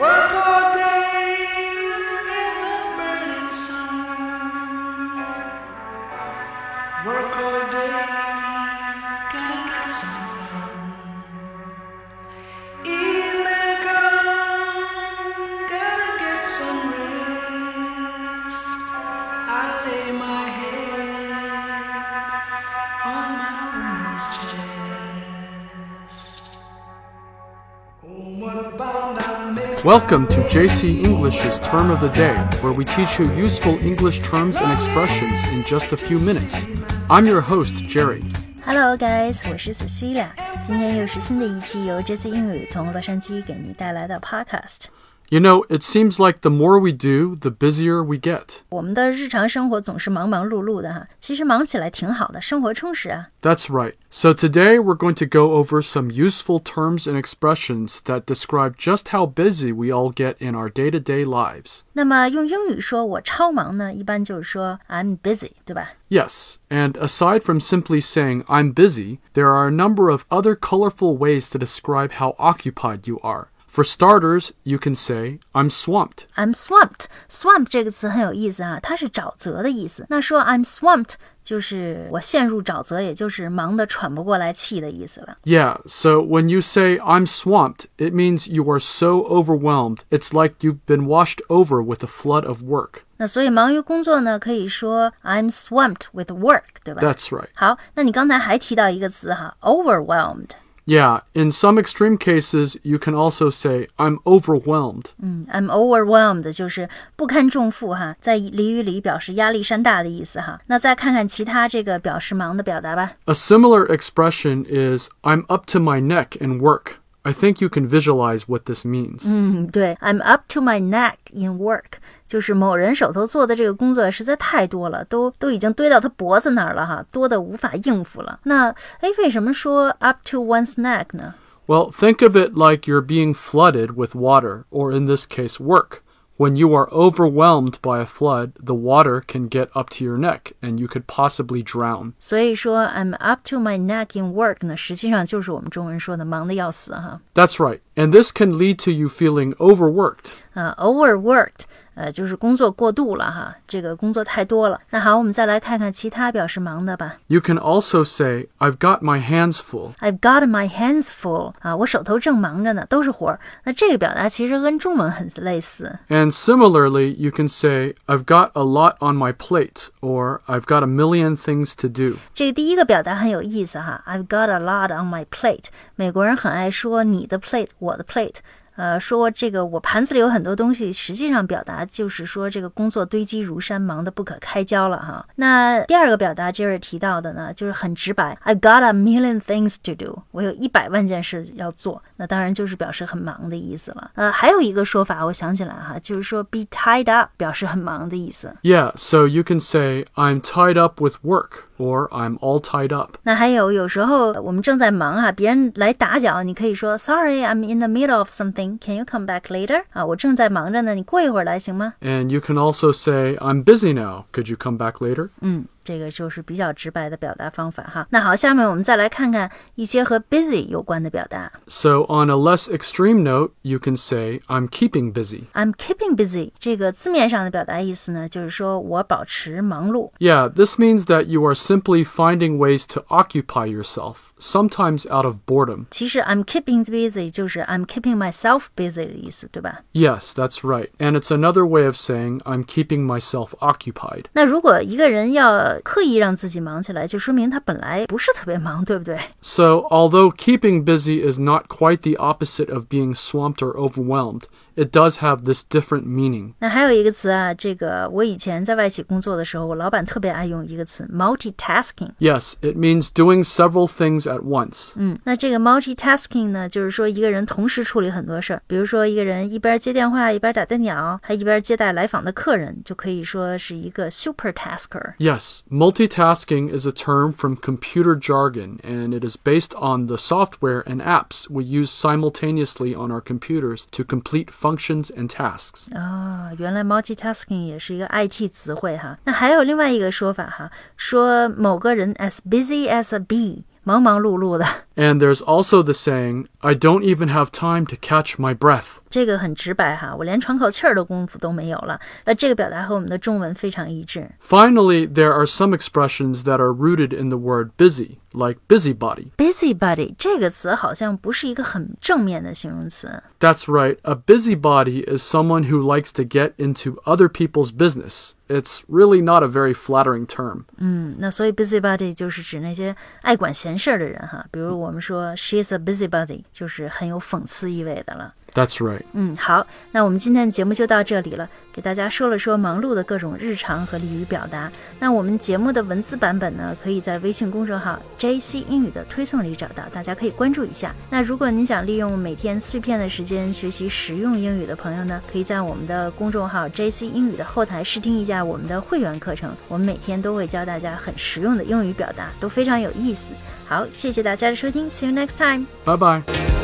Work all Welcome to JC English's Term of the Day, where we teach you useful English terms and expressions in just a few minutes. I'm your host, Jerry. Hello, guys，我是 Cecilia。今天又是新的一期由这次英语从洛杉矶给您带来的 Podcast。 You know, it seems like the more we do, the busier we get. 我们的日常生活总是忙忙碌碌的哈，其实忙起来挺好的，生活充实啊。 That's right. So today we're going to go over some useful terms and expressions that describe just how busy we all get in our day to day lives. 那么用英语说我超忙呢，一般就是说 I'm busy，对吧？ Yes, and aside from simply saying I'm busy, there are a number of other colorful ways to describe how occupied you are. For starters, you can say I'm swamped. I'm swamped. Swamp 这个词很有意思啊，它是沼泽的意思。那说 I'm swamped 就是我陷入沼泽，也就是忙得喘不过来气的意思了。 Yeah, so when you say I'm swamped, it means you are so overwhelmed, it's like you've been washed over with a flood of work. 那所以忙于工作呢，可以说 I'm swamped with work，对吧？ That's right. 好，那你刚才还提到一个词哈，overwhelmed。 Yeah, in some extreme cases, you can also say I'm overwhelmed. 嗯，I'm overwhelmed 就是不堪重负哈，在俚语里表示压力山大的意思哈。那再看看其他这个表示忙的表达吧。 A similar expression is I'm up to my neck in work. I think you can visualize what this means. 嗯，对，I'm up to my neck in work，就是某人手头做的这个工作实在太多了，都都已经堆到他脖子那儿了哈，多的无法应付了。那哎，为什么说 up to one's neck 呢？ Well, think of it like you're being flooded with water, or in this case, work. When you are overwhelmed by a flood, the water can get up to your neck and you could possibly drown. 所以说 I'm up to my neck in work 呢，实际上就是我们中文说的忙得要死哈。 That's right. And this can lead to you feeling overworked. 啊、o v e r w o r k e d 呃，就是工作过度了哈，这个工作太多了。那好，我们再来看看其他表示忙的吧。 You can also say, I've got my hands full. I've got my hands full 啊，我手头正忙着呢，都是活儿。那这个表达其实跟中文很类似。 And similarly, you can say, I've got a lot on my plate, or I've got a million things to do. 这个第一个表达很有意思哈，I've got a lot on my plate。美国人很爱说你的 plate，我 的 plate。呃，说这个我盘子里有很多东西，实际上表达就是说这个工作堆积如山，忙得不可开交了哈。那第二个表达 Jerry 提到的呢，就是很直白，I've got a million things to do，我有一百万件事要做，那当然就是表示很忙的意思了。呃，还有一个说法，我想起来哈，就是说 be tied up，表示很忙的意思。 Yeah, so you can say, I'm tied up with work, or I'm all tied up. 那还有，有时候我们正在忙啊，别人来打搅，你可以说 Sorry, I'm in the middle of something. Can you come back later? 啊，我正在忙着呢，你过一会儿来行吗？ And you can also say, I'm busy now. Could you come back later? 嗯， 这个就是比较直白的表达方法哈。那好，下面我们再来看看一些和 busy 有关的表达。 So, on a less extreme note, you can say, I'm keeping busy. I'm keeping busy 这个字面上的表达意思呢，就是说我保持忙碌。 Yeah, this means that you are simply finding ways to occupy yourself, sometimes out of boredom. 其实 I'm keeping busy 就是 I'm keeping myself busy 的意思，对吧？ Yes, that's right. And it's another way of saying, I'm keeping myself occupied. 那如果一个人要 刻意让自己忙起来，就说明他本来不是特别忙，对不对？ So, although keeping busy is not quite the opposite of being swamped or overwhelmed, it does have this different meaning. 那还有一个词啊，这个我以前在外企工作的时候，我老板特别爱用一个词 multitasking。 Yes, it means doing several things at once. 嗯，那这个 multitasking 呢，就是说一个人同时处理很多事儿，比如说一个人一边接电话一边打电脑，还一边接待来访的客人，就可以说是一个 super tasker。 Yes, multitasking is a term from computer jargon, and it is based on the software and apps we use simultaneously on our computers to complete functions and tasks. 哦，原来 multitasking 也是一个 IT 词汇哈。那还有另外一个说法哈，说某个人 as busy as a bee。 忙忙碌碌的。 And there's also the saying, I don't even have time to catch my breath. 这个很直白哈，我连喘口气儿的功夫都没有了。呃，这个表达和我们的中文非常一致。 Finally, there are some expressions that are rooted in the word busy, like busybody. busybody 这个词好像不是一个很正面的形容词。 That's right, a busybody is someone who likes to get into other people's business. It's really not a very flattering term. 嗯，那所以 busybody 就是指那些爱管闲事儿的人哈。比如我们说 she's a busybody，就是很有讽刺意味的了。 That's right. 嗯，好，那我们今天的节目就到这里了，给大家说了说忙碌的各种日常和俚语表达。那我们节目的文字版本呢，可以在微信公众号 JC 英语的推送里找到，大家可以关注一下。那如果您想利用每天碎片的时间学习实用英语的朋友呢，可以在我们的公众号 JC 英语的后台试听一下我们的会员课程，我们每天都会教大家很实用的英语表达，都非常有意思。好，谢谢大家的收听，See you next time。Bye bye.